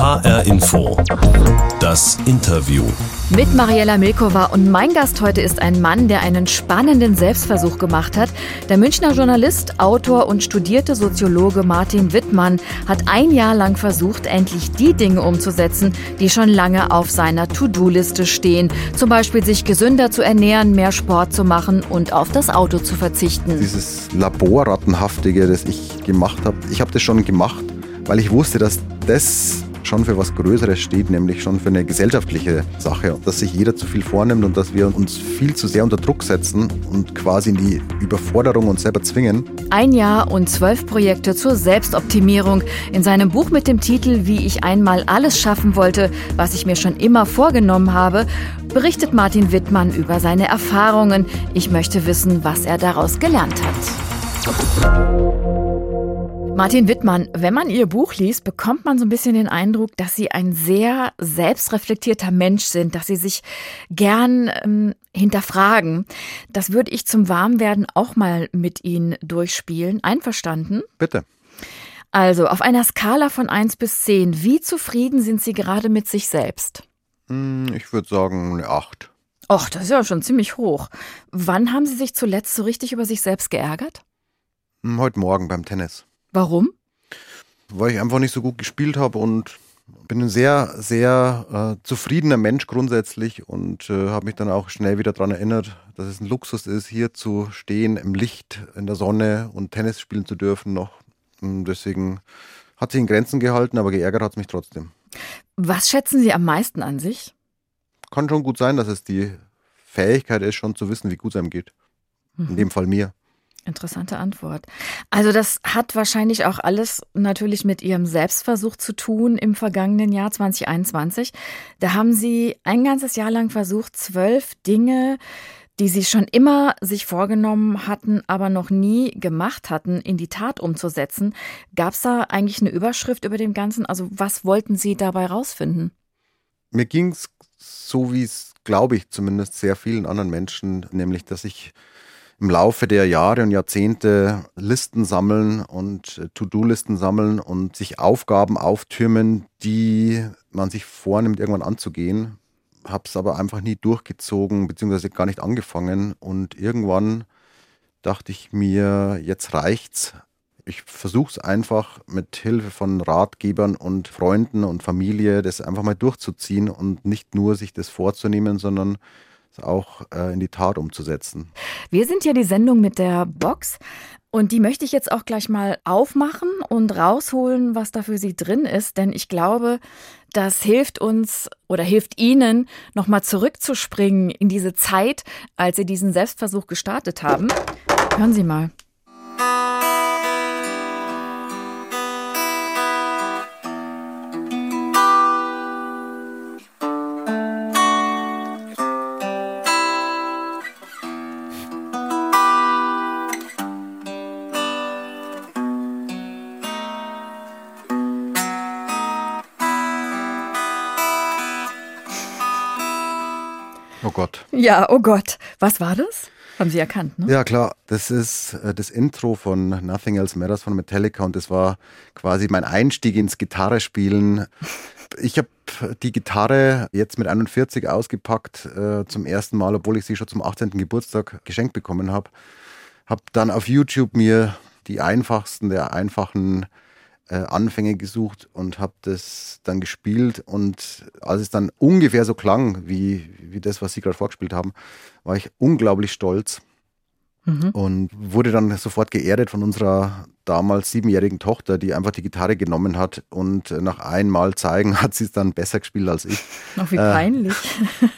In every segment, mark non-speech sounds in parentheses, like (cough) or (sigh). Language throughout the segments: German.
HR Info. Das Interview. Mit Mariella Milkova und mein Gast heute ist ein Mann, der einen spannenden Selbstversuch gemacht hat. Der Münchner Journalist, Autor und studierte Soziologe Martin Wittmann hat ein Jahr lang versucht, endlich die Dinge umzusetzen, die schon lange auf seiner To-Do-Liste stehen. Zum Beispiel sich gesünder zu ernähren, mehr Sport zu machen und auf das Auto zu verzichten. Dieses Laborrattenhaftige, das ich gemacht habe, ich habe das schon gemacht, weil ich wusste, dass das schon für was Größeres steht, nämlich schon für eine gesellschaftliche Sache. Dass sich jeder zu viel vornimmt und dass wir uns viel zu sehr unter Druck setzen und quasi in die Überforderung uns selber zwingen. Ein Jahr und zwölf Projekte zur Selbstoptimierung. In seinem Buch mit dem Titel Wie ich einmal alles schaffen wollte, was ich mir schon immer vorgenommen habe, berichtet Martin Wittmann über seine Erfahrungen. Ich möchte wissen, was er daraus gelernt hat. Martin Wittmann, wenn man Ihr Buch liest, bekommt man so ein bisschen den Eindruck, dass Sie ein sehr selbstreflektierter Mensch sind, dass Sie sich gern ähm, hinterfragen. Das würde ich zum Warmwerden auch mal mit Ihnen durchspielen. Einverstanden? Bitte. Also, auf einer Skala von 1 bis 10, wie zufrieden sind Sie gerade mit sich selbst? Hm, ich würde sagen eine 8. Och, das ist ja schon ziemlich hoch. Wann haben Sie sich zuletzt so richtig über sich selbst geärgert? Hm, heute Morgen beim Tennis. Warum? Weil ich einfach nicht so gut gespielt habe und bin ein sehr, sehr äh, zufriedener Mensch grundsätzlich und äh, habe mich dann auch schnell wieder daran erinnert, dass es ein Luxus ist, hier zu stehen im Licht, in der Sonne und Tennis spielen zu dürfen noch. Und deswegen hat sich in Grenzen gehalten, aber geärgert hat es mich trotzdem. Was schätzen Sie am meisten an sich? Kann schon gut sein, dass es die Fähigkeit ist, schon zu wissen, wie gut es einem geht. In dem Fall mir. Interessante Antwort. Also das hat wahrscheinlich auch alles natürlich mit Ihrem Selbstversuch zu tun im vergangenen Jahr 2021. Da haben Sie ein ganzes Jahr lang versucht, zwölf Dinge, die Sie schon immer sich vorgenommen hatten, aber noch nie gemacht hatten, in die Tat umzusetzen. Gab es da eigentlich eine Überschrift über dem Ganzen? Also was wollten Sie dabei rausfinden? Mir ging es so, wie es, glaube ich, zumindest sehr vielen anderen Menschen, nämlich dass ich im Laufe der Jahre und Jahrzehnte Listen sammeln und äh, To-Do-Listen sammeln und sich Aufgaben auftürmen, die man sich vornimmt, irgendwann anzugehen. Habe es aber einfach nie durchgezogen, beziehungsweise gar nicht angefangen. Und irgendwann dachte ich mir, jetzt reicht's. Ich versuche es einfach mit Hilfe von Ratgebern und Freunden und Familie, das einfach mal durchzuziehen und nicht nur sich das vorzunehmen, sondern auch äh, in die Tat umzusetzen. Wir sind ja die Sendung mit der Box und die möchte ich jetzt auch gleich mal aufmachen und rausholen, was da für Sie drin ist, denn ich glaube, das hilft uns oder hilft Ihnen, nochmal zurückzuspringen in diese Zeit, als Sie diesen Selbstversuch gestartet haben. Hören Sie mal. Ja, oh Gott. Was war das? Haben Sie erkannt, ne? Ja, klar. Das ist äh, das Intro von Nothing Else Matters von Metallica und das war quasi mein Einstieg ins Gitarrespielen. Ich habe die Gitarre jetzt mit 41 ausgepackt äh, zum ersten Mal, obwohl ich sie schon zum 18. Geburtstag geschenkt bekommen habe. Habe dann auf YouTube mir die einfachsten der einfachen äh, Anfänge gesucht und habe das dann gespielt. Und als es dann ungefähr so klang, wie, wie das, was Sie gerade vorgespielt haben, war ich unglaublich stolz mhm. und wurde dann sofort geerdet von unserer damals siebenjährigen Tochter, die einfach die Gitarre genommen hat und nach einmal zeigen (laughs) hat sie es dann besser gespielt als ich. Ach, wie äh, peinlich.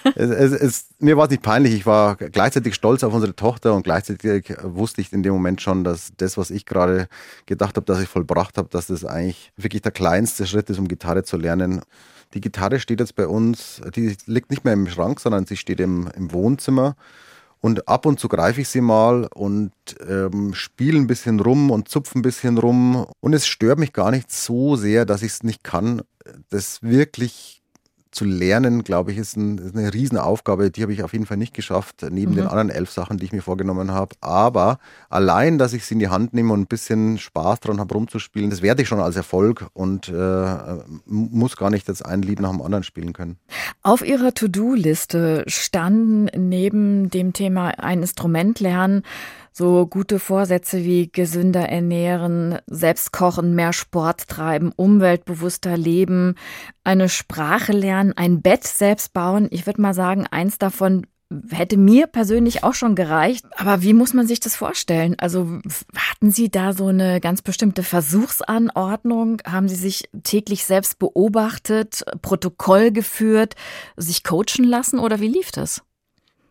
Äh, (laughs) es, es, es, mir war es nicht peinlich, ich war gleichzeitig stolz auf unsere Tochter und gleichzeitig wusste ich in dem Moment schon, dass das, was ich gerade gedacht habe, dass ich vollbracht habe, dass das eigentlich wirklich der kleinste Schritt ist, um Gitarre zu lernen. Die Gitarre steht jetzt bei uns, die liegt nicht mehr im Schrank, sondern sie steht im, im Wohnzimmer. Und ab und zu greife ich sie mal und ähm, spiele ein bisschen rum und zupfe ein bisschen rum. Und es stört mich gar nicht so sehr, dass ich es nicht kann, das wirklich zu lernen, glaube ich, ist, ein, ist eine Riesenaufgabe. Die habe ich auf jeden Fall nicht geschafft, neben mhm. den anderen elf Sachen, die ich mir vorgenommen habe. Aber allein, dass ich sie in die Hand nehme und ein bisschen Spaß dran habe, rumzuspielen, das werde ich schon als Erfolg und äh, muss gar nicht jetzt ein Lied nach dem anderen spielen können. Auf Ihrer To-Do-Liste standen neben dem Thema ein Instrument lernen so gute Vorsätze wie gesünder ernähren, selbst kochen, mehr Sport treiben, umweltbewusster leben, eine Sprache lernen, ein Bett selbst bauen. Ich würde mal sagen, eins davon hätte mir persönlich auch schon gereicht. Aber wie muss man sich das vorstellen? Also hatten Sie da so eine ganz bestimmte Versuchsanordnung? Haben Sie sich täglich selbst beobachtet, Protokoll geführt, sich coachen lassen oder wie lief das?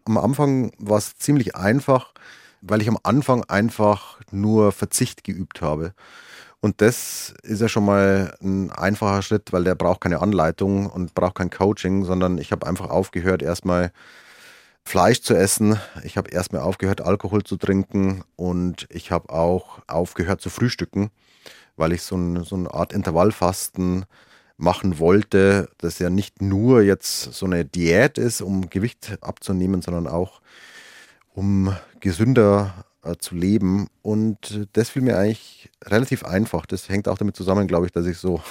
Am Anfang war es ziemlich einfach weil ich am Anfang einfach nur Verzicht geübt habe. Und das ist ja schon mal ein einfacher Schritt, weil der braucht keine Anleitung und braucht kein Coaching, sondern ich habe einfach aufgehört, erstmal Fleisch zu essen. Ich habe erstmal aufgehört, Alkohol zu trinken und ich habe auch aufgehört zu frühstücken, weil ich so, ein, so eine Art Intervallfasten machen wollte, das ja nicht nur jetzt so eine Diät ist, um Gewicht abzunehmen, sondern auch um gesünder äh, zu leben. Und das fiel mir eigentlich relativ einfach. Das hängt auch damit zusammen, glaube ich, dass ich so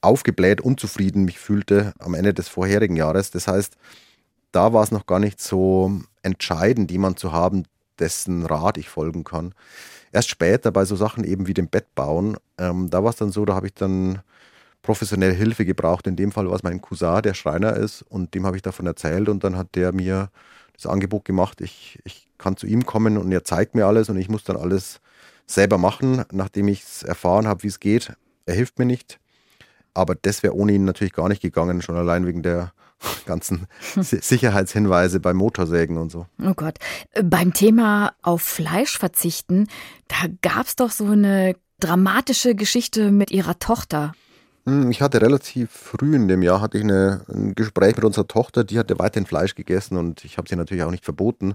aufgebläht, unzufrieden mich fühlte am Ende des vorherigen Jahres. Das heißt, da war es noch gar nicht so entscheidend, jemanden zu haben, dessen Rat ich folgen kann. Erst später bei so Sachen eben wie dem Bett bauen, ähm, da war es dann so, da habe ich dann professionelle Hilfe gebraucht. In dem Fall war es mein Cousin, der Schreiner ist, und dem habe ich davon erzählt und dann hat der mir das Angebot gemacht, ich, ich kann zu ihm kommen und er zeigt mir alles und ich muss dann alles selber machen, nachdem ich es erfahren habe, wie es geht. Er hilft mir nicht. Aber das wäre ohne ihn natürlich gar nicht gegangen, schon allein wegen der (laughs) ganzen Sicherheitshinweise bei Motorsägen und so. Oh Gott. Beim Thema auf Fleisch verzichten, da gab es doch so eine dramatische Geschichte mit ihrer Tochter. Hm, ich hatte relativ früh in dem Jahr hatte ich eine, ein Gespräch mit unserer Tochter, die hatte weiterhin Fleisch gegessen und ich habe sie natürlich auch nicht verboten.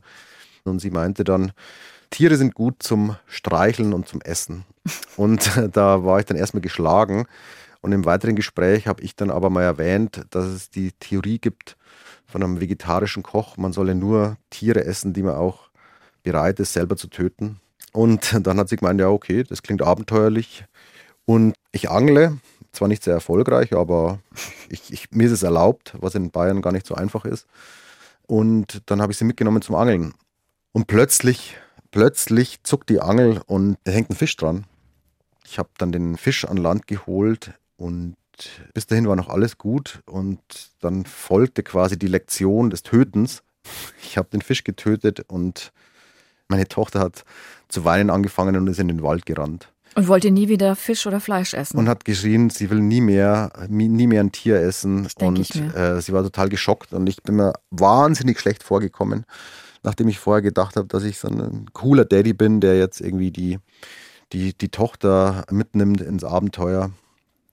Und sie meinte dann, Tiere sind gut zum Streicheln und zum Essen. (laughs) Und da war ich dann erstmal geschlagen. Und im weiteren Gespräch habe ich dann aber mal erwähnt, dass es die Theorie gibt von einem vegetarischen Koch, man solle nur Tiere essen, die man auch bereit ist, selber zu töten. Und dann hat sie gemeint, ja, okay, das klingt abenteuerlich. Und ich angle zwar nicht sehr erfolgreich, aber ich, ich, mir ist es erlaubt, was in Bayern gar nicht so einfach ist. Und dann habe ich sie mitgenommen zum Angeln. Und plötzlich, plötzlich zuckt die Angel und da hängt ein Fisch dran. Ich habe dann den Fisch an Land geholt und bis dahin war noch alles gut. Und dann folgte quasi die Lektion des Tötens. Ich habe den Fisch getötet und meine Tochter hat zu weinen angefangen und ist in den Wald gerannt. Und wollte nie wieder Fisch oder Fleisch essen. Und hat geschrien, sie will nie mehr, nie mehr ein Tier essen. und äh, sie war total geschockt und ich bin mir wahnsinnig schlecht vorgekommen, nachdem ich vorher gedacht habe, dass ich so ein cooler Daddy bin, der jetzt irgendwie die, die, die Tochter mitnimmt ins Abenteuer.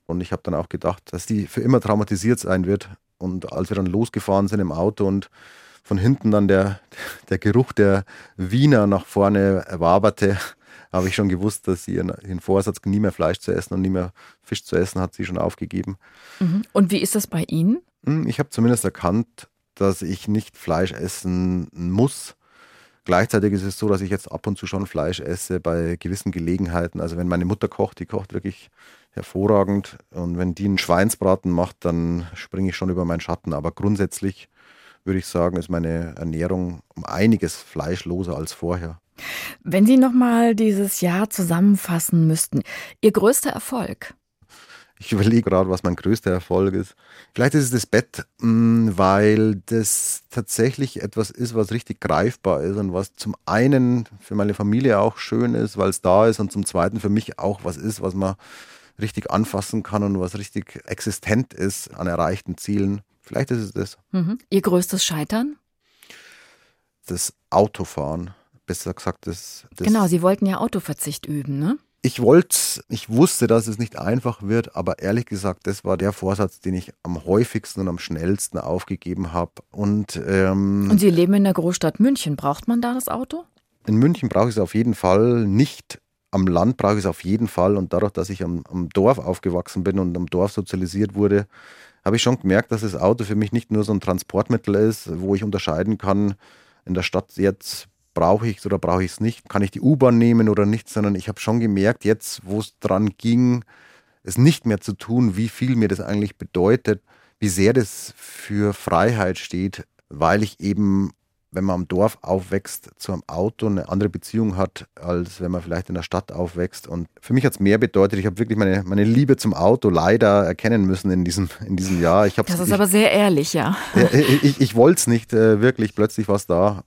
Und ich habe dann auch gedacht, dass die für immer traumatisiert sein wird. Und als wir dann losgefahren sind im Auto und von hinten dann der, der Geruch der Wiener nach vorne waberte, habe ich schon gewusst, dass sie ihren, Vorsatz, nie mehr Fleisch zu essen und nie mehr Fisch zu essen, hat sie schon aufgegeben. Mhm. Und wie ist das bei Ihnen? Hm, ich habe zumindest erkannt, dass ich nicht Fleisch essen muss. Gleichzeitig ist es so, dass ich jetzt ab und zu schon Fleisch esse bei gewissen Gelegenheiten. Also wenn meine Mutter kocht, die kocht wirklich hervorragend. Und wenn die einen Schweinsbraten macht, dann springe ich schon über meinen Schatten. Aber grundsätzlich würde ich sagen, ist meine Ernährung um einiges fleischloser als vorher. Wenn Sie nochmal dieses Jahr zusammenfassen müssten, Ihr größter Erfolg? Ich überlege gerade, was mein größter Erfolg ist. Vielleicht ist es das Bett, mm, weil das tatsächlich etwas ist, was richtig greifbar ist und was zum einen für meine Familie auch schön ist, weil es da ist und zum zweiten für mich auch was ist, was man richtig anfassen kann und was richtig existent ist an erreichten Zielen. Vielleicht ist es das. Mhm. Ihr größtes Scheitern? Das Autofahren besser gesagt, das, das Genau, Sie wollten ja Autoverzicht üben, ne? Ich wollte, ich wusste, dass es nicht einfach wird, aber ehrlich gesagt, das war der Vorsatz, den ich am häufigsten und am schnellsten aufgegeben habe. Und, ähm, und Sie leben in der Großstadt München. Braucht man da das Auto? In München brauche ich es auf jeden Fall nicht, am Land brauche ich es auf jeden Fall. Und dadurch, dass ich am, am Dorf aufgewachsen bin und am Dorf sozialisiert wurde, habe ich schon gemerkt, dass das Auto für mich nicht nur so ein Transportmittel ist, wo ich unterscheiden kann, in der Stadt jetzt brauche ich es oder brauche ich es nicht, kann ich die U-Bahn nehmen oder nicht, sondern ich habe schon gemerkt, jetzt, wo es dran ging, es nicht mehr zu tun, wie viel mir das eigentlich bedeutet, wie sehr das für Freiheit steht, weil ich eben wenn man am Dorf aufwächst, zu einem Auto eine andere Beziehung hat, als wenn man vielleicht in der Stadt aufwächst. Und für mich hat es mehr bedeutet, ich habe wirklich meine, meine Liebe zum Auto leider erkennen müssen in diesem, in diesem Jahr. Ich das ist ich, aber sehr ehrlich, ja. ich ich, ich wollte es nicht äh, wirklich, plötzlich war es da.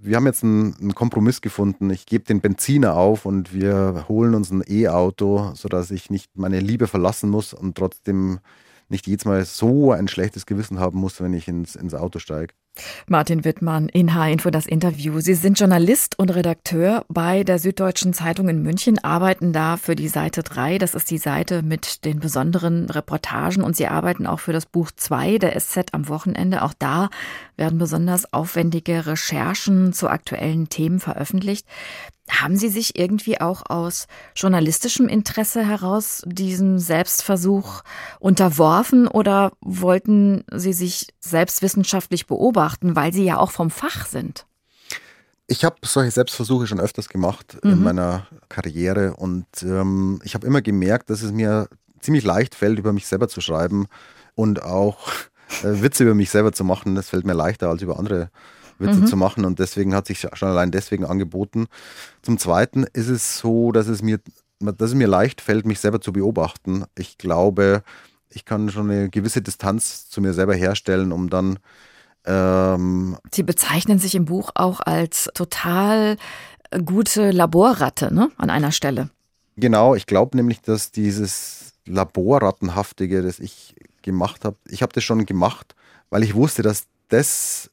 Wir haben jetzt einen, einen Kompromiss gefunden. Ich gebe den Benziner auf und wir holen uns ein E-Auto, sodass ich nicht meine Liebe verlassen muss und trotzdem nicht jedes Mal so ein schlechtes Gewissen haben muss, wenn ich ins, ins Auto steige. Martin Wittmann in H-Info das Interview. Sie sind Journalist und Redakteur bei der Süddeutschen Zeitung in München, arbeiten da für die Seite 3. Das ist die Seite mit den besonderen Reportagen und Sie arbeiten auch für das Buch 2 der SZ am Wochenende. Auch da werden besonders aufwendige Recherchen zu aktuellen Themen veröffentlicht. Haben Sie sich irgendwie auch aus journalistischem Interesse heraus diesem Selbstversuch unterworfen oder wollten Sie sich selbstwissenschaftlich beobachten, weil Sie ja auch vom Fach sind? Ich habe solche Selbstversuche schon öfters gemacht mhm. in meiner Karriere und ähm, ich habe immer gemerkt, dass es mir ziemlich leicht fällt, über mich selber zu schreiben und auch äh, Witze über mich selber zu machen. Das fällt mir leichter als über andere Witze mhm. zu machen und deswegen hat sich schon allein deswegen angeboten. Zum Zweiten ist es so, dass es mir, dass es mir leicht fällt, mich selber zu beobachten. Ich glaube, ich kann schon eine gewisse Distanz zu mir selber herstellen, um dann ähm Sie bezeichnen sich im Buch auch als total gute Laborratte, ne? An einer Stelle. Genau, ich glaube nämlich, dass dieses Laborrattenhaftige, das ich gemacht habe, ich habe das schon gemacht, weil ich wusste, dass das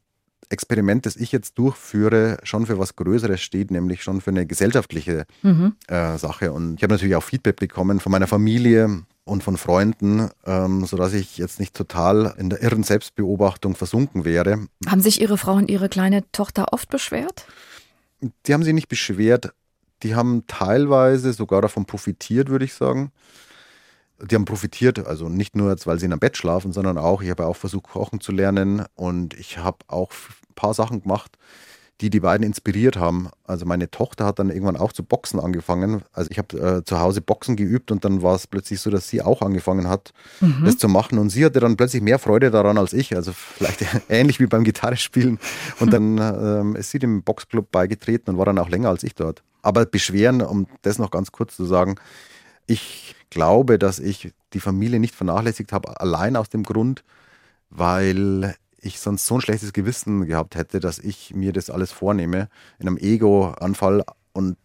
Experiment, das ich jetzt durchführe, schon für was Größeres steht, nämlich schon für eine gesellschaftliche mhm. äh, Sache. Und ich habe natürlich auch Feedback bekommen von meiner Familie und von Freunden, ähm, sodass ich jetzt nicht total in der irren Selbstbeobachtung versunken wäre. Haben sich Ihre Frau und Ihre kleine Tochter oft beschwert? Die haben sich nicht beschwert. Die haben teilweise sogar davon profitiert, würde ich sagen die haben profitiert, also nicht nur jetzt, weil sie in einem Bett schlafen, sondern auch, ich habe auch versucht, kochen zu lernen und ich habe auch ein paar Sachen gemacht, die die beiden inspiriert haben. Also meine Tochter hat dann irgendwann auch zu Boxen angefangen. Also ich habe äh, zu Hause Boxen geübt und dann war es plötzlich so, dass sie auch angefangen hat, mhm. das zu machen. Und sie hatte dann plötzlich mehr Freude daran als ich. Also vielleicht (laughs) ähnlich wie beim Gitarrespielen. Und dann ähm, ist sie dem Boxclub beigetreten und war dann auch länger als ich dort. Aber Beschweren, um das noch ganz kurz zu sagen, ich glaube, dass ich die Familie nicht vernachlässigt habe, allein aus dem Grund, weil ich sonst so ein schlechtes Gewissen gehabt hätte, dass ich mir das alles vornehme in einem Ego-Anfall und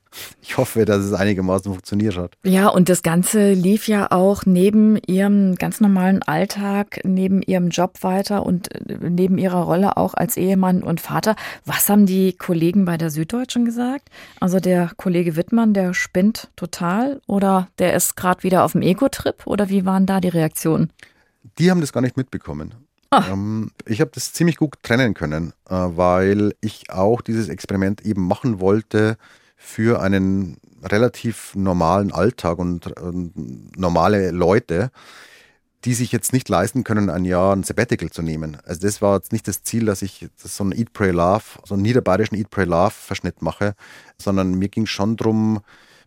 ich hoffe, dass es einigermaßen funktioniert hat. Ja, und das Ganze lief ja auch neben Ihrem ganz normalen Alltag, neben Ihrem Job weiter und äh, neben Ihrer Rolle auch als Ehemann und Vater. Was haben die Kollegen bei der Süddeutschen gesagt? Also der Kollege Wittmann, der spinnt total oder der ist gerade wieder auf dem Ego-Trip oder wie waren da die Reaktionen? Die haben das gar nicht mitbekommen. Ah. Ähm, ich habe das ziemlich gut trennen können, äh, weil ich auch dieses Experiment eben machen wollte, für einen relativ normalen Alltag und, und normale Leute, die sich jetzt nicht leisten können, ein Jahr ein Sabbatical zu nehmen. Also das war jetzt nicht das Ziel, dass ich so einen Eat, Pray, Love, so einen niederbayerischen Eat, Pray, Love Verschnitt mache, sondern mir ging schon darum,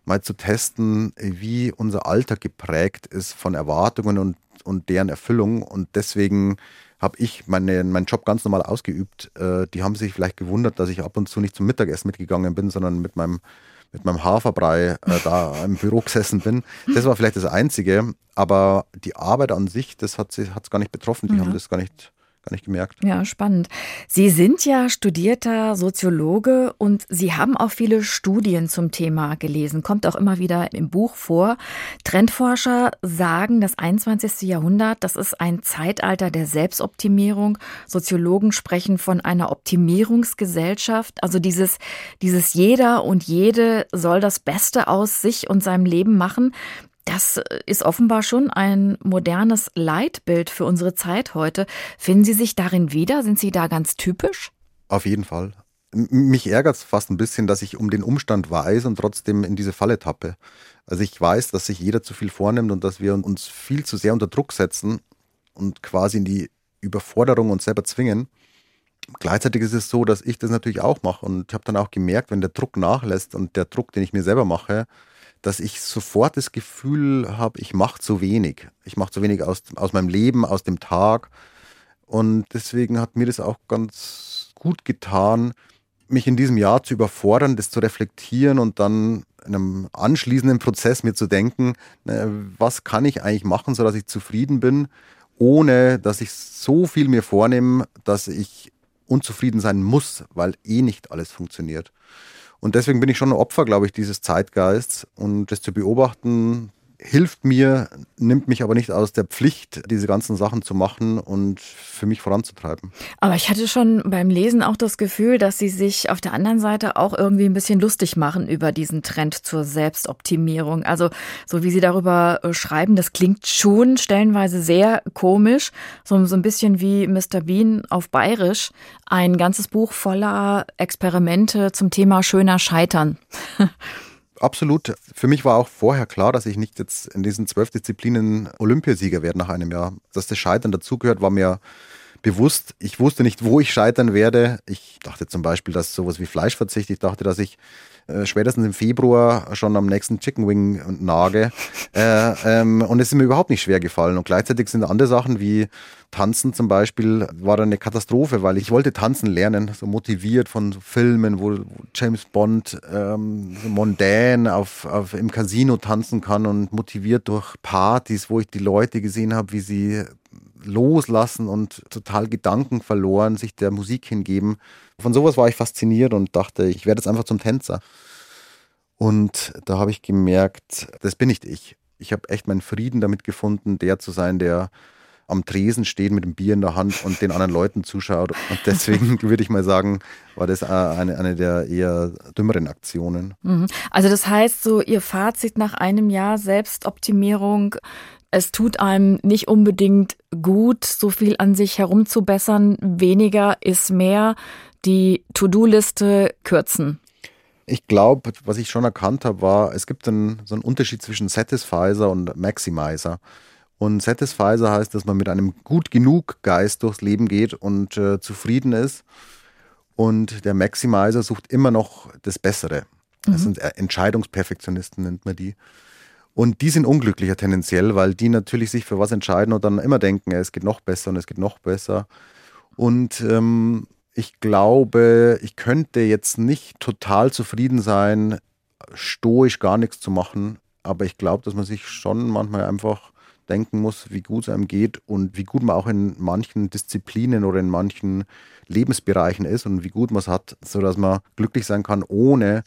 mal zu testen, wie unser Alltag geprägt ist von Erwartungen und, und deren Erfüllung. Und deswegen habe ich meine, meinen Job ganz normal ausgeübt. Äh, die haben sich vielleicht gewundert, dass ich ab und zu nicht zum Mittagessen mitgegangen bin, sondern mit meinem, mit meinem Haferbrei äh, da (laughs) im Büro gesessen bin. Das war vielleicht das Einzige. Aber die Arbeit an sich, das hat es gar nicht betroffen. Die mhm. haben das gar nicht gar nicht gemerkt. Ja, spannend. Sie sind ja studierter Soziologe und Sie haben auch viele Studien zum Thema gelesen. Kommt auch immer wieder im Buch vor. Trendforscher sagen, das 21. Jahrhundert, das ist ein Zeitalter der Selbstoptimierung. Soziologen sprechen von einer Optimierungsgesellschaft. Also dieses, dieses jeder und jede soll das Beste aus sich und seinem Leben machen. Das ist offenbar schon ein modernes Leitbild für unsere Zeit heute. Finden Sie sich darin wieder? Sind Sie da ganz typisch? Auf jeden Fall. mich ärgert es fast ein bisschen, dass ich um den Umstand weiß und trotzdem in diese Falle tappe. Also ich weiß, dass sich jeder zu viel vornimmt und dass wir uns viel zu sehr unter Druck setzen und quasi in die Überforderung uns selber zwingen. Gleichzeitig ist es so, dass ich das natürlich auch mache und ich habe dann auch gemerkt, wenn der Druck nachlässt und der Druck, den ich mir selber mache, dass ich sofort das Gefühl habe, ich mache zu wenig. Ich mache zu wenig aus, aus meinem Leben, aus dem Tag. Und deswegen hat mir das auch ganz gut getan, mich in diesem Jahr zu überfordern, das zu reflektieren und dann in einem anschließenden Prozess mir zu denken, was kann ich eigentlich machen, sodass ich zufrieden bin, ohne dass ich so viel mir vornehme, dass ich unzufrieden sein muss, weil eh nicht alles funktioniert. Und deswegen bin ich schon ein Opfer, glaube ich, dieses Zeitgeists. Und das zu beobachten, hilft mir, nimmt mich aber nicht aus der Pflicht, diese ganzen Sachen zu machen und für mich voranzutreiben. Aber ich hatte schon beim Lesen auch das Gefühl, dass Sie sich auf der anderen Seite auch irgendwie ein bisschen lustig machen über diesen Trend zur Selbstoptimierung. Also so wie Sie darüber äh, schreiben, das klingt schon stellenweise sehr komisch, so, so ein bisschen wie Mr. Bean auf Bayerisch, ein ganzes Buch voller Experimente zum Thema schöner Scheitern. (laughs) Absolut. Für mich war auch vorher klar, dass ich nicht jetzt in diesen zwölf Disziplinen Olympiasieger werde nach einem Jahr. Dass das Scheitern dazugehört, war mir bewusst. Ich wusste nicht, wo ich scheitern werde. Ich dachte zum Beispiel, dass sowas wie Fleischverzicht, ich dachte, dass ich äh, spätestens im Februar schon am nächsten Chicken Wing nage. äh, ähm, und es ist mir überhaupt nicht schwer gefallen. Und gleichzeitig sind andere Sachen wie Tanzen zum Beispiel, war dann eine Katastrophe, weil ich wollte tanzen lernen, so motiviert von Filmen, wo James Bond ähm, so mondän auf, auf, im Casino tanzen kann und motiviert durch Partys, wo ich die Leute gesehen habe, wie sie loslassen und total Gedanken verloren, sich der Musik hingeben. Von sowas war ich fasziniert und dachte, ich werde jetzt einfach zum Tänzer. Und da habe ich gemerkt, das bin nicht ich. Ich habe echt meinen Frieden damit gefunden, der zu sein, der am Tresen steht mit dem Bier in der Hand und den anderen Leuten zuschaut. Und deswegen (laughs) würde ich mal sagen, war das eine, eine der eher dümmeren Aktionen. Mhm. Also das heißt, so Ihr Fazit nach einem Jahr Selbstoptimierung, es tut einem nicht unbedingt gut, so viel an sich herumzubessern. Weniger ist mehr die To-Do-Liste kürzen? Ich glaube, was ich schon erkannt habe, war, es gibt einen, so einen Unterschied zwischen Satisfizer und Maximizer. Und Satisfizer heißt, dass man mit einem gut genug Geist durchs Leben geht und äh, zufrieden ist. Und der Maximizer sucht immer noch das Bessere. Das mhm. sind äh, Entscheidungsperfektionisten, nennt man die. Und die sind unglücklicher tendenziell, weil die natürlich sich für was entscheiden und dann immer denken, es geht noch besser und es geht noch besser. Und ähm, ich glaube, ich könnte jetzt nicht total zufrieden sein, stoisch gar nichts zu machen, aber ich glaube, dass man sich schon manchmal einfach denken muss, wie gut es einem geht und wie gut man auch in manchen Disziplinen oder in manchen Lebensbereichen ist und wie gut man es hat, sodass man glücklich sein kann, ohne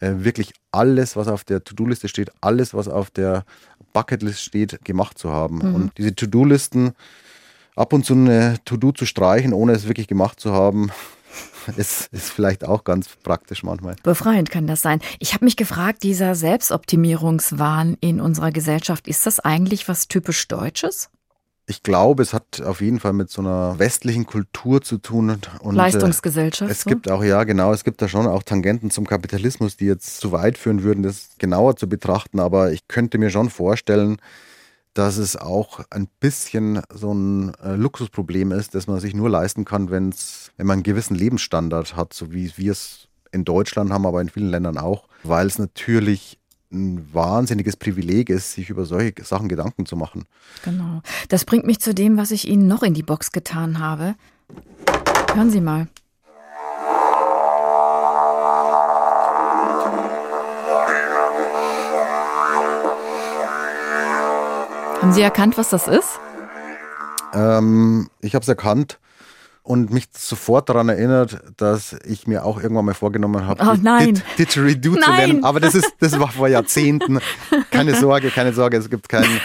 äh, wirklich alles, was auf der To-Do-Liste steht, alles, was auf der Bucketlist steht, gemacht zu haben. Mhm. Und diese To-Do-Listen, ab und zu eine To-Do zu streichen, ohne es wirklich gemacht zu haben, (laughs) ist, ist vielleicht auch ganz praktisch manchmal. Befreiend kann das sein. Ich habe mich gefragt, dieser Selbstoptimierungswahn in unserer Gesellschaft, ist das eigentlich was typisch Deutsches? Ich glaube, es hat auf jeden Fall mit so einer westlichen Kultur zu tun. Und, äh, Leistungsgesellschaft. es so? gibt auch, ja, genau, es gibt da schon auch Tangenten zum Kapitalismus, die jetzt zu weit führen würden, das genauer zu betrachten. Aber ich könnte mir schon vorstellen, dass es auch ein bisschen so ein äh, Luxusproblem ist, dass man sich nur leisten kann, wenn's, wenn man einen gewissen Lebensstandard hat, so wie wir es in Deutschland haben, aber in vielen Ländern auch, weil es natürlich ein wahnsinniges Privileg ist, sich über solche Sachen Gedanken zu machen. Genau. Das bringt mich zu dem, was ich Ihnen noch in die Box getan habe. Hören Sie mal. Haben Sie erkannt, was das ist? Ähm, ich habe es erkannt und mich sofort daran erinnert, dass ich mir auch irgendwann mal vorgenommen habe, oh, nein. Didgeridoo zu lernen. Aber das ist, das war vor Jahrzehnten. Keine Sorge, keine Sorge, es gibt keinen.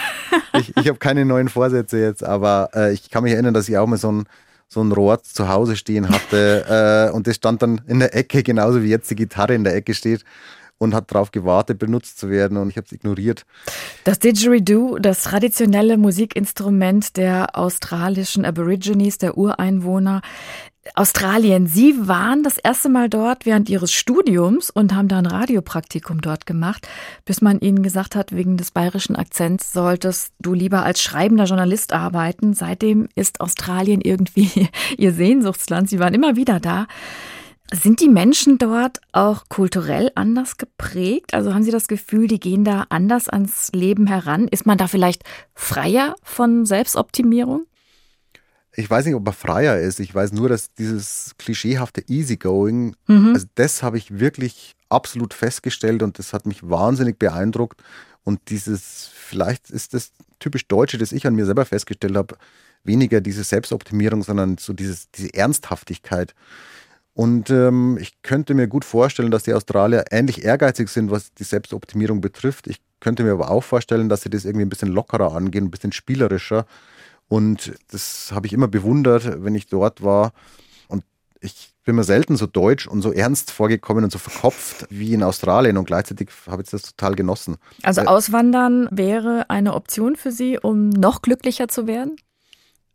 Ich, ich habe keine neuen Vorsätze jetzt, aber äh, ich kann mich erinnern, dass ich auch mal so ein so ein Rohr zu Hause stehen hatte äh, und das stand dann in der Ecke, genauso wie jetzt die Gitarre in der Ecke steht und hat darauf gewartet, benutzt zu werden und ich habe es ignoriert. Das Didgeridoo, das traditionelle Musikinstrument der australischen Aborigines, der Ureinwohner, Australien. Sie waren das erste Mal dort während Ihres Studiums und haben da ein Radiopraktikum dort gemacht, bis man Ihnen gesagt hat, wegen des bayerischen Akzents solltest du lieber als schreibender Journalist arbeiten. Seitdem ist Australien irgendwie (laughs) Ihr Sehnsuchtsland. Sie waren immer wieder da. Sind die Menschen dort auch kulturell anders geprägt? Also haben Sie das Gefühl, die gehen da anders ans Leben heran? Ist man da vielleicht freier von Selbstoptimierung? ich weiß nicht, ob er freier ist. Ich weiß nur, dass dieses klischeehafte Easygoing, mhm. also das habe ich wirklich absolut festgestellt und das hat mich wahnsinnig beeindruckt. Und dieses, vielleicht ist das typisch Deutsche, das ich an mir selber festgestellt habe, weniger diese Selbstoptimierung, sondern so dieses, diese Ernsthaftigkeit. Und ähm, ich könnte mir gut vorstellen, dass die Australier ähnlich ehrgeizig sind, was die Selbstoptimierung betrifft. Ich könnte mir aber auch vorstellen, dass sie das irgendwie ein bisschen lockerer angehen, ein bisschen spielerischer. Und das habe ich immer bewundert, wenn ich dort war. Und ich bin mir selten so deutsch und so ernst vorgekommen und so verkopft wie in Australien und gleichzeitig habe ich das total genossen. Also äh, Auswandern wäre eine Option für Sie, um noch glücklicher zu werden?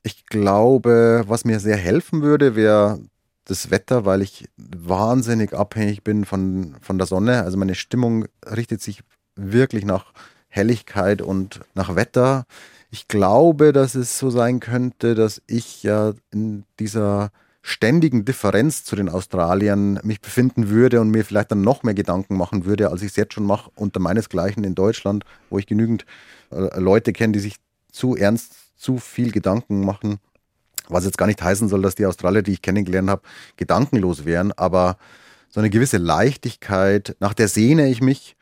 Ich glaube, was mir sehr helfen würde, wäre das Wetter, weil ich wahnsinnig abhängig bin von, von der Sonne. Also meine Stimmung richtet sich wirklich nach Helligkeit und nach Wetter. Ich glaube, dass es so sein könnte, dass ich ja in dieser ständigen Differenz zu den Australiern mich befinden würde und mir vielleicht dann noch mehr Gedanken machen würde, als ich es jetzt schon mache, unter meinesgleichen in Deutschland, wo ich genügend äh, Leute kenne, die sich zu ernst, zu viel Gedanken machen. Was jetzt gar nicht heißen soll, dass die Australier, die ich kennengelernt habe, gedankenlos wären, aber so eine gewisse Leichtigkeit, nach der sehne ich mich,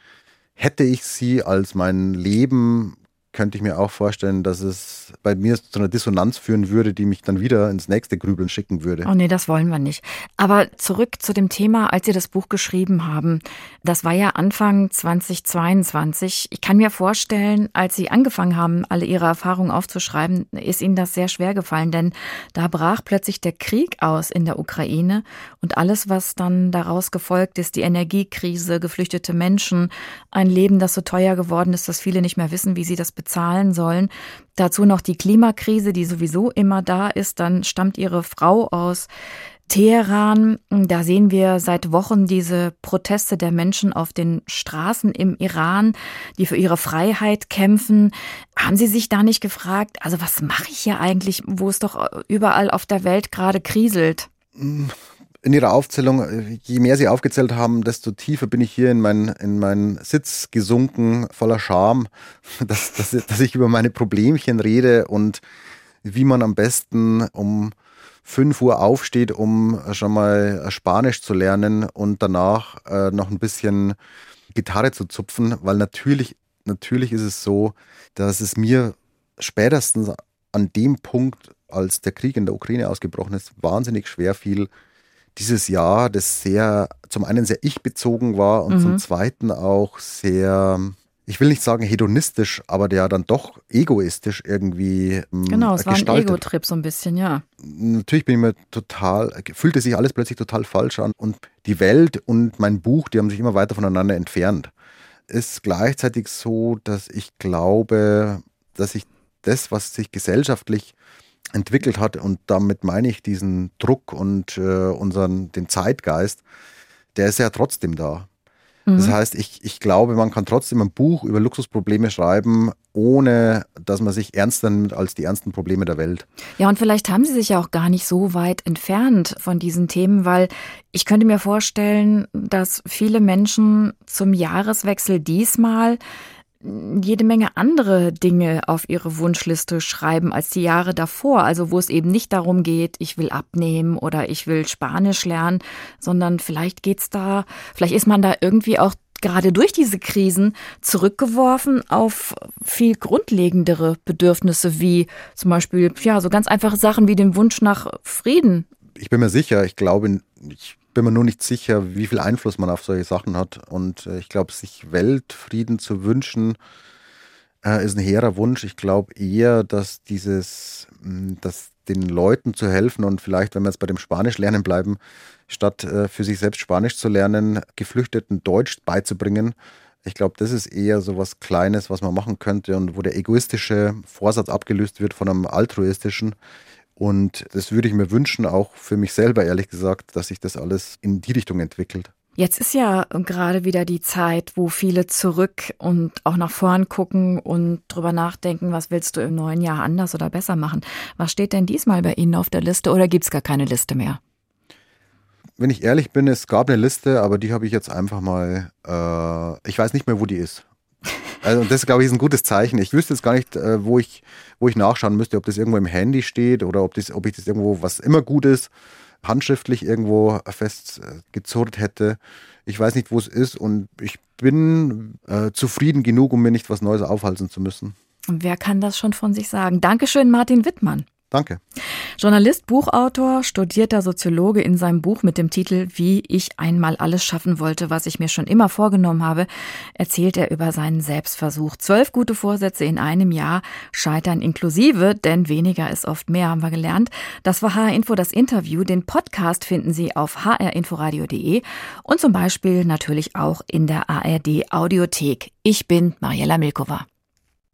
hätte ich sie als mein Leben könnte ich mir auch vorstellen, dass es bei mir zu einer Dissonanz führen würde, die mich dann wieder ins nächste Grübeln schicken würde. Oh nee, das wollen wir nicht. Aber zurück zu dem Thema, als Sie das Buch geschrieben haben. Das war ja Anfang 2022. Ich kann mir vorstellen, als Sie angefangen haben, alle Ihre Erfahrungen aufzuschreiben, ist Ihnen das sehr schwer gefallen, denn da brach plötzlich der Krieg aus in der Ukraine und alles, was dann daraus gefolgt ist, die Energiekrise, geflüchtete Menschen, ein Leben, das so teuer geworden ist, dass viele nicht mehr wissen, wie sie das bezahlen bezahlen sollen. Dazu noch die Klimakrise, die sowieso immer da ist. Dann stammt ihre Frau aus Teheran. Da sehen wir seit Wochen diese Proteste der Menschen auf den Straßen im Iran, die für ihre Freiheit kämpfen. Haben Sie sich da nicht gefragt, also was mache ich hier eigentlich, wo es doch überall auf der Welt gerade kriselt? In Ihrer Aufzählung, je mehr Sie aufgezählt haben, desto tiefer bin ich hier in meinen in mein Sitz gesunken, voller Scham, (laughs) dass, dass, dass ich über meine Problemchen rede und wie man am besten um 5 Uhr aufsteht, um schon mal Spanisch zu lernen und danach äh, noch ein bisschen Gitarre zu zupfen, weil natürlich, natürlich ist es so, dass es mir spätestens an dem Punkt, als der Krieg in der Ukraine ausgebrochen ist, wahnsinnig schwer fiel, dieses Jahr, das sehr, zum einen sehr ich-bezogen war und mhm. zum zweiten auch sehr, ich will nicht sagen hedonistisch, aber der dann doch egoistisch irgendwie. Ähm, genau, es gestaltet. war ein Ego-Trip so ein bisschen, ja. Natürlich bin ich mir total, fühlte sich alles plötzlich total falsch an und die Welt und mein Buch, die haben sich immer weiter voneinander entfernt. Ist gleichzeitig so, dass ich glaube, dass ich das, was sich gesellschaftlich entwickelt hat. Und damit meine ich diesen Druck und äh, unseren, den Zeitgeist, der ist ja trotzdem da. Mhm. Das heißt, ich, ich glaube, man kann trotzdem ein Buch über Luxusprobleme schreiben, ohne dass man sich ernster nimmt als die ernsten Probleme der Welt. Ja, und vielleicht haben Sie sich ja auch gar nicht so weit entfernt von diesen Themen, weil ich könnte mir vorstellen, dass viele Menschen zum Jahreswechsel diesmal jede Menge andere Dinge auf ihre Wunschliste schreiben als die Jahre davor. Also wo es eben nicht darum geht, ich will abnehmen oder ich will Spanisch lernen, sondern vielleicht geht's da, vielleicht ist man da irgendwie auch gerade durch diese Krisen zurückgeworfen auf viel grundlegendere Bedürfnisse wie zum Beispiel, ja, so ganz einfache Sachen wie den Wunsch nach Frieden. Ich bin mir sicher, ich glaube, ich bin mir nur nicht sicher, wie viel Einfluss man auf solche Sachen hat. Und äh, ich glaube, sich Weltfrieden zu wünschen, äh, ist ein hehrer Wunsch. Ich glaube eher, dass dieses, hm, dass den Leuten zu helfen und vielleicht, wenn wir jetzt bei dem Spanisch lernen bleiben, statt äh, für sich selbst Spanisch zu lernen, Geflüchteten Deutsch beizubringen. Ich glaube, das ist eher so was Kleines, was man machen könnte und wo der egoistische Vorsatz abgelöst wird von einem altruistischen. Und das würde ich mir wünschen, auch für mich selber, ehrlich gesagt, dass sich das alles in die Richtung entwickelt. Jetzt ist ja gerade wieder die Zeit, wo viele zurück und auch nach vorn gucken und drüber nachdenken, was willst du im neuen Jahr anders oder besser machen. Was steht denn diesmal bei Ihnen auf der Liste oder gibt es gar keine Liste mehr? Wenn ich ehrlich bin, es gab eine Liste, aber die habe ich jetzt einfach mal, äh, ich weiß nicht mehr, wo die ist. Also das, glaube ich, ist ein gutes Zeichen. Ich wüsste jetzt gar nicht, äh, wo, ich, wo ich nachschauen müsste, ob das irgendwo im Handy steht oder ob, das, ob ich das irgendwo, was immer gut ist, handschriftlich irgendwo festgezurrt hätte. Ich weiß nicht, wo es ist und ich bin äh, zufrieden genug, um mir nicht was Neues aufhalten zu müssen. Wer kann das schon von sich sagen? Dankeschön, Martin Wittmann. Danke. Journalist, Buchautor, studierter Soziologe in seinem Buch mit dem Titel Wie ich einmal alles schaffen wollte, was ich mir schon immer vorgenommen habe, erzählt er über seinen Selbstversuch. Zwölf gute Vorsätze in einem Jahr, scheitern inklusive, denn weniger ist oft mehr, haben wir gelernt. Das war HR Info das Interview. Den Podcast finden Sie auf hrinforadio.de und zum Beispiel natürlich auch in der ARD Audiothek. Ich bin Mariella Milkova.